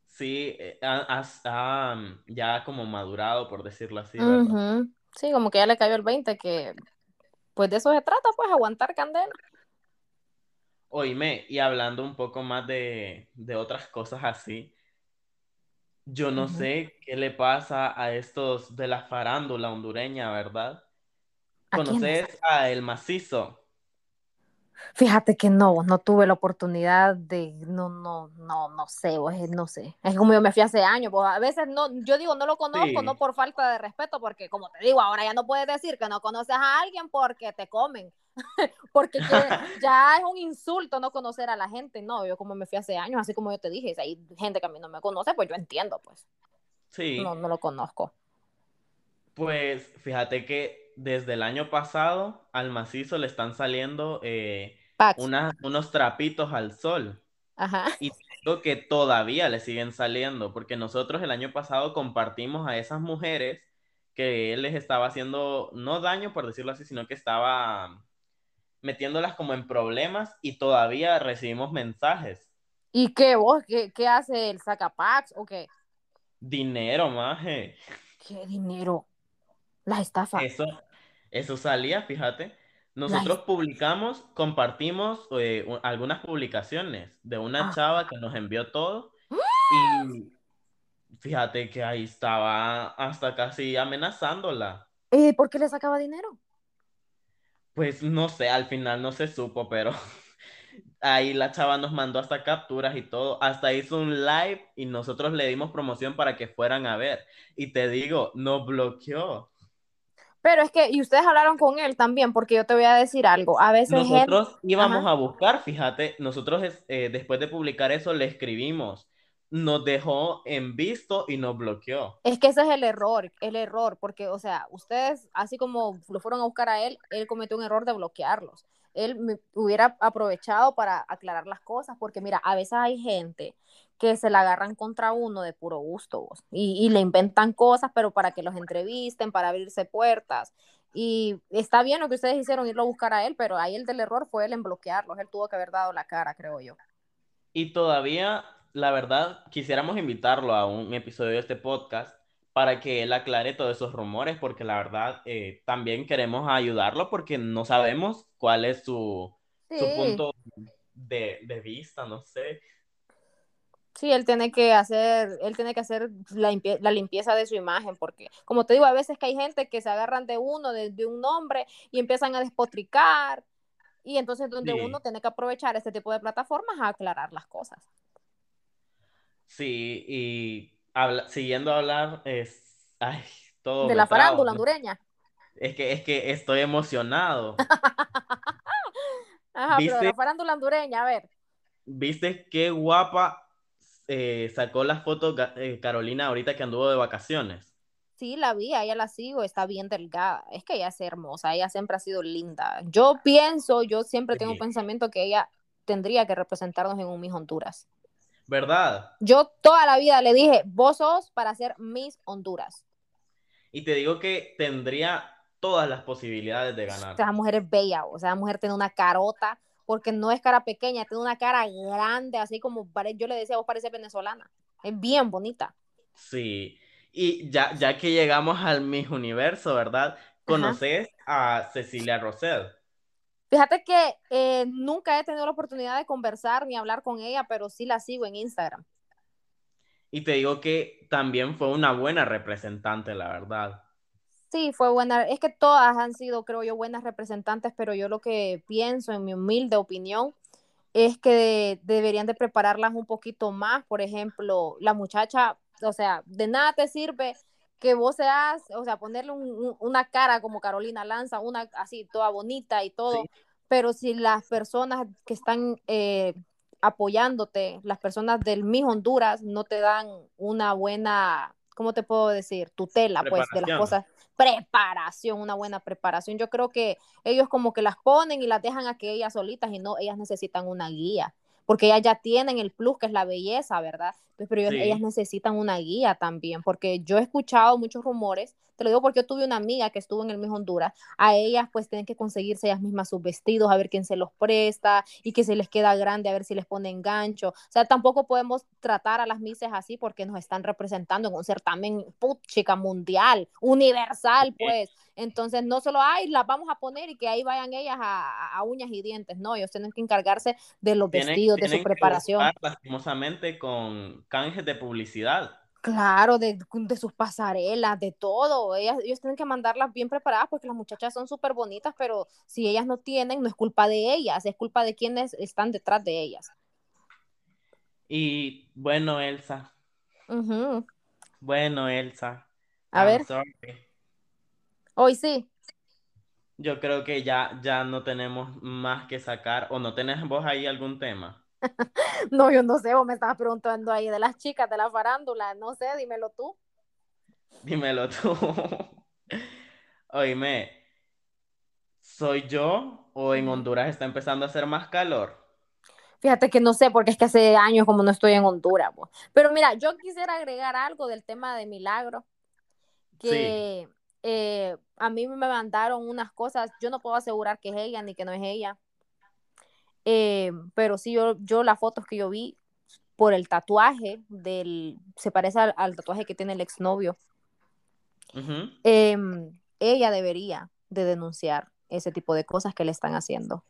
Sí, eh, ha- ha, mm, ya como madurado, por decirlo así, ¿verdad? Sí, como que ya le cayó el 20, que pues de eso se trata, pues aguantar candela. Oíme, y hablando un poco más de, de otras cosas así, yo no sé qué le pasa a estos de la farándula hondureña, ¿verdad? ¿Conoces a El Macizo? Fíjate que no, no tuve la oportunidad de, no, no, no, no sé, pues, no sé. Es como yo me fui hace años, pues a veces no, yo digo, no lo conozco, Sí. no por falta de respeto, porque como te digo, ahora ya no puedes decir que no conoces a alguien porque te comen, porque ya, ya es un insulto no conocer a la gente, no, yo como me fui hace años, así como yo te dije, si hay gente que a mí no me conoce, pues yo entiendo, pues, Sí, no, no lo conozco. pues fíjate que desde el año pasado al Macizo le están saliendo eh, una- unos trapitos al sol. ajá, Y digo que todavía le siguen saliendo, porque nosotros el año pasado compartimos a esas mujeres que él les estaba haciendo, no daño por decirlo así, sino que estaba metiéndolas como en problemas y todavía recibimos mensajes. ¿y qué vos, qué, qué hace el sacapax o qué? Dinero, maje. ¿Qué dinero? La estafa. Eso, eso salía, fíjate. Nosotros publicamos, compartimos eh, algunas publicaciones de una Ah. chava que nos envió todo y fíjate que ahí estaba hasta casi amenazándola. ¿Y por qué le sacaba dinero? Pues no sé, al final no se supo, pero ahí la chava nos mandó hasta capturas y todo, hasta hizo un live y nosotros le dimos promoción para que fueran a ver. Y te digo, nos bloqueó. Pero es que, y ustedes hablaron con él también, porque yo te voy a decir algo. A veces él, Nosotros íbamos Ajá. a buscar, fíjate, nosotros eh, después de publicar eso le escribimos, nos dejó en visto y nos bloqueó. es que ese es el error, el error, porque, o sea, ustedes, así como lo fueron a buscar a él, él cometió un error de bloquearlos. Él me- hubiera aprovechado para aclarar las cosas, porque mira, a veces hay gente que se la agarran contra uno de puro gusto vos, y, y le inventan cosas, pero para que los entrevisten, para abrirse puertas. Y está bien lo que ustedes hicieron, irlo a buscar a él, pero ahí el del error fue él en bloquearlos. Él tuvo que haber dado la cara, creo yo. Y todavía, la verdad, quisiéramos invitarlo a un episodio de este podcast para que él aclare todos esos rumores, porque la verdad eh, también queremos ayudarlo porque no sabemos cuál es su, su punto de, de vista, no sé. Sí, él tiene que hacer, él tiene que hacer la, la, limpieza de su imagen, porque como te digo, a veces que hay gente que se agarran de uno, de, de un nombre, y empiezan a despotricar, y entonces donde sí. uno tiene que aprovechar este tipo de plataformas a aclarar las cosas. Sí, y habla, siguiendo a hablar, es, ay, todo de la farándula hondureña. Es que, es que estoy emocionado. Ajá, pero de la farándula hondureña, a ver. ¿Viste qué guapa eh, sacó las fotos eh, Carolina ahorita que anduvo de vacaciones. Sí, la vi, a ella la sigo, está bien delgada. Es que ella es hermosa, ella siempre ha sido linda. Yo pienso, yo siempre tengo un pensamiento que ella tendría que representarnos en un Miss Honduras. ¿Verdad? Yo toda la vida le dije, vos sos para ser Miss Honduras. Y te digo que tendría todas las posibilidades de ganar. Esa mujer es bella, o sea, la mujer tiene una carota, porque no es cara pequeña, tiene una cara grande, así como yo le decía, vos pareces venezolana. Es bien bonita. Sí, y ya, ya que llegamos al Miss Universo, ¿verdad? ¿Conoces a Cecilia Rosell? Fíjate que eh, nunca he tenido la oportunidad de conversar ni hablar con ella, pero sí la sigo en Instagram. Y te digo que también fue una buena representante, la verdad. Sí, fue buena. Es que todas han sido, creo yo, buenas representantes, pero yo lo que pienso, en mi humilde opinión, es que deberían de prepararlas un poquito más. Por ejemplo, la muchacha, o sea, de nada te sirve que vos seas, o sea, ponerle una cara como Carolina Lanza, una así toda bonita y todo, pero si las personas que están eh, apoyándote, las personas del Miss Honduras, no te dan una buena, ¿cómo te puedo decir? Tutela, pues, de las cosas preparación, una buena preparación. Yo creo que ellos como que las ponen y las dejan a que ellas solitas y no, ellas necesitan una guía, porque ellas ya tienen el plus que es la belleza, ¿verdad? pero ellas necesitan una guía también, porque yo he escuchado muchos rumores te lo digo porque yo tuve una amiga que estuvo en el mismo Honduras. A ellas pues tienen que conseguirse ellas mismas sus vestidos, a ver quién se los presta y que se les queda grande, a ver si les ponen gancho. O sea, tampoco podemos tratar a las mises así porque nos están representando en un certamen put, chica mundial, universal, pues. Entonces, no solo, ay, las vamos a poner y que ahí vayan ellas a, uñas y dientes. No, ellos tienen que encargarse de los vestidos, de su preparación. lastimosamente con canjes de publicidad. Claro, de, de, sus pasarelas, de todo. Ellas, ellos tienen que mandarlas bien preparadas porque las muchachas son súper bonitas, pero si ellas no tienen, no es culpa de ellas, es culpa de quienes están detrás de ellas. Y bueno, Elsa. Bueno, Elsa. A ver. Hoy sí. Yo creo que ya, ya no tenemos más que sacar. ¿O no tenés vos ahí algún tema? no, yo no sé, vos me estabas preguntando ahí de las chicas de la farándula, no sé, dímelo tú. Dímelo tú. Oíme, ¿soy yo o en Honduras está empezando a hacer más calor? Fíjate que no sé, porque es que hace años como no estoy en Honduras. Pero mira, yo quisiera agregar algo del tema de Milagro, que eh, a mí me mandaron unas cosas, yo no puedo asegurar que es ella ni que no es ella, eh, pero sí, yo, yo las fotos que yo vi por el tatuaje del, se parece al, tatuaje que tiene el exnovio. Em, ella debería de denunciar ese tipo de cosas que le están haciendo.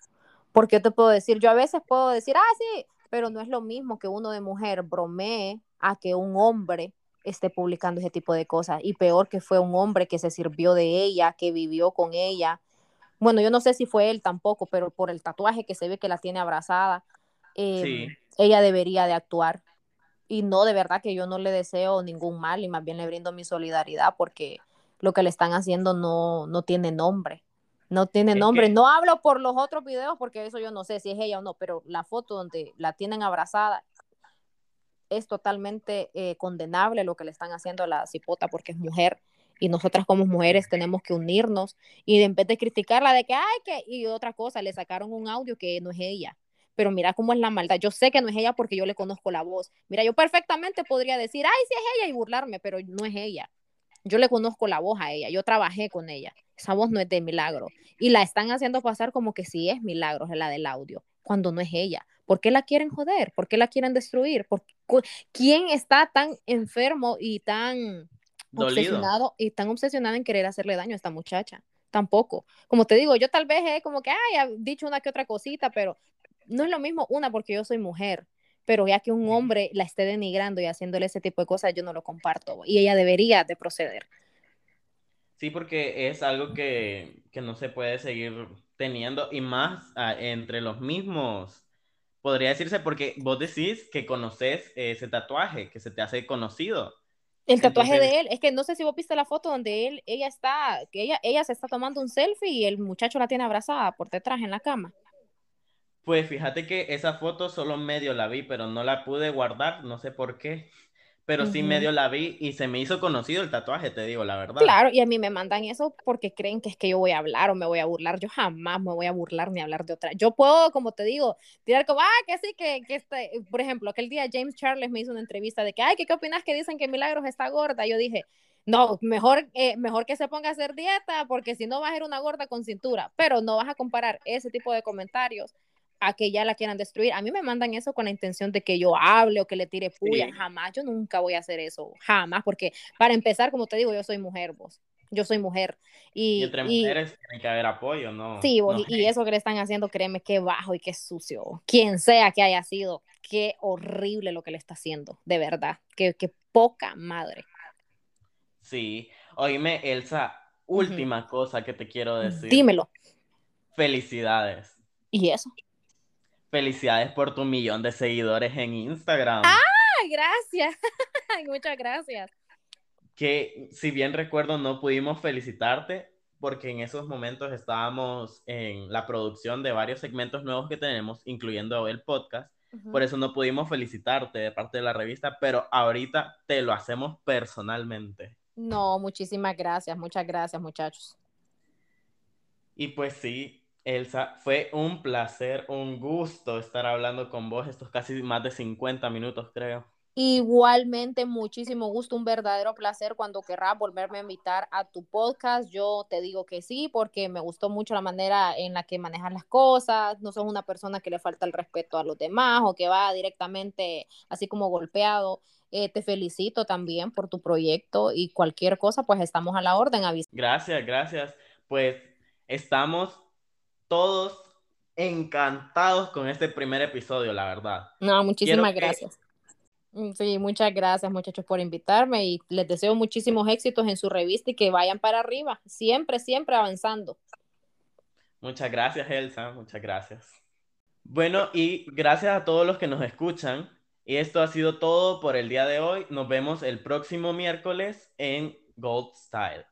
Porque yo te puedo decir, yo a veces puedo decir, ah, sí, pero no es lo mismo que uno de mujer bromee a que un hombre esté publicando ese tipo de cosas. Y peor que fue un hombre que se sirvió de ella, que vivió con ella, bueno, yo no sé si fue él tampoco, pero por el tatuaje que se ve que la tiene abrazada, em, ella debería de actuar. Y no, de verdad que yo no le deseo ningún mal y más bien le brindo mi solidaridad porque lo que le están haciendo no, no tiene nombre. No tiene nombre. No hablo por los otros videos porque eso yo no sé si es ella o no, pero la foto donde la tienen abrazada es totalmente eh, condenable lo que le están haciendo a la cipota porque es mujer y nosotras como mujeres tenemos que unirnos y en vez de criticarla de que, ay, que, y otra cosa, le sacaron un audio que no es ella. Pero mira cómo es la maldad. Yo sé que no es ella porque yo le conozco la voz. Mira, yo perfectamente podría decir, ay, sí es ella y burlarme, pero no es ella. Yo le conozco la voz a ella, yo trabajé con ella. Esa voz no es de milagro. Y la están haciendo pasar como que sí es milagro, es la del audio, cuando no es ella. ¿Por qué la quieren joder? ¿Por qué la quieren destruir? ¿Por ¿Quién está tan enfermo y tan obsesionado y tan obsesionado en querer hacerle daño a esta muchacha. Tampoco. Como te digo, yo tal vez he como que haya dicho una que otra cosita, pero no es lo mismo una porque yo soy mujer pero ya que un hombre la esté denigrando y haciéndole ese tipo de cosas, yo no lo comparto y ella debería de proceder. Sí, porque es algo que, que no se puede seguir teniendo y más uh, entre los mismos, podría decirse, porque vos decís que conoces ese tatuaje, que se te hace conocido. El tatuaje Entonces, de él, es que no sé si vos viste la foto donde él, ella está, que ella, ella se está tomando un selfie y el muchacho la tiene abrazada por detrás en la cama. Pues fíjate que esa foto solo medio la vi, pero no la pude guardar, no sé por qué pero uh -huh. sí medio la vi y se me hizo conocido el tatuaje, te digo la verdad. Claro, y a mí me mandan eso porque creen que es que yo voy a hablar o me voy a burlar. Yo jamás me voy a burlar ni hablar de otra. Yo puedo, como te digo, tirar como, ah, que sí, que, que este, por ejemplo, aquel día James Charles me hizo una entrevista de que, ay, ¿qué, qué opinas que dicen que Milagros está gorda? Yo dije, no, mejor, eh, mejor que se ponga a hacer dieta porque si no va a ser una gorda con cintura, pero no vas a comparar ese tipo de comentarios a que ya la quieran destruir. A mí me mandan eso con la intención de que yo hable o que le tire puya. Sí. Jamás, yo nunca voy a hacer eso. Jamás, porque para empezar, como te digo, yo soy mujer, vos. Yo soy mujer. Y, y entre mujeres tiene que haber apoyo, ¿no? Sí, vos, no. Y, y, eso que le están haciendo, créeme, qué bajo y qué sucio. Quien sea que haya sido, qué horrible lo que le está haciendo, de verdad. Qué, qué poca madre. Sí. Oíme, Elsa, última uh -huh. cosa que te quiero decir. Dímelo. Felicidades. ¿Y eso? Felicidades por tu millón de seguidores en Instagram. ¡Ah! Gracias. Muchas gracias. Que si bien recuerdo no pudimos felicitarte porque en esos momentos estábamos en la producción de varios segmentos nuevos que tenemos, incluyendo el podcast. Uh -huh. Por eso no pudimos felicitarte de parte de la revista, pero ahorita te lo hacemos personalmente. No, muchísimas gracias, muchas gracias muchachos. Y pues sí, Elsa, fue un placer, un gusto estar hablando con vos estos casi más de 50 minutos, creo. Igualmente, muchísimo gusto, un verdadero placer cuando querrás volverme a invitar a tu podcast. Yo te digo que sí, porque me gustó mucho la manera en la que manejas las cosas. No sos una persona que le falta el respeto a los demás o que va directamente así como golpeado. Eh, te felicito también por tu proyecto y cualquier cosa, pues estamos a la orden. Gracias, gracias. Pues estamos todos encantados con este primer episodio, la verdad. No, muchísimas Quiero gracias. Que... Sí, muchas gracias muchachos por invitarme y les deseo muchísimos éxitos en su revista y que vayan para arriba, siempre, siempre avanzando. Muchas gracias, Elsa, muchas gracias. Bueno, y gracias a todos los que nos escuchan. Y esto ha sido todo por el día de hoy. Nos vemos el próximo miércoles en Gold Style.